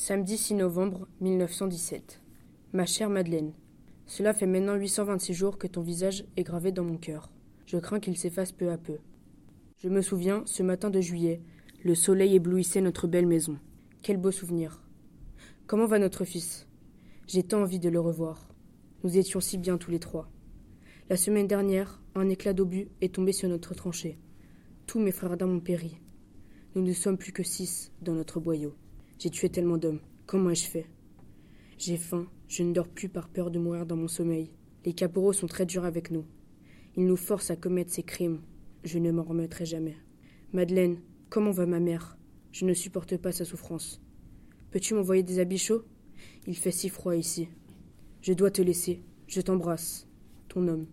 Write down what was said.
Samedi 6 novembre 1917. Ma chère Madeleine, cela fait maintenant 826 jours que ton visage est gravé dans mon cœur. Je crains qu'il s'efface peu à peu. Je me souviens, ce matin de juillet, le soleil éblouissait notre belle maison. Quel beau souvenir. Comment va notre fils? J'ai tant envie de le revoir. Nous étions si bien tous les trois. La semaine dernière, un éclat d'obus est tombé sur notre tranchée. Tous mes frères d'armes ont péri. Nous ne sommes plus que six dans notre boyau. J'ai tué tellement d'hommes. Comment ai-je fait? J'ai faim, je ne dors plus par peur de mourir dans mon sommeil. Les caporaux sont très durs avec nous. Ils nous forcent à commettre ces crimes. Je ne m'en remettrai jamais. Madeleine, comment va ma mère? Je ne supporte pas sa souffrance. Peux-tu m'envoyer des habits chauds? Il fait si froid ici. Je dois te laisser. Je t'embrasse. Ton homme.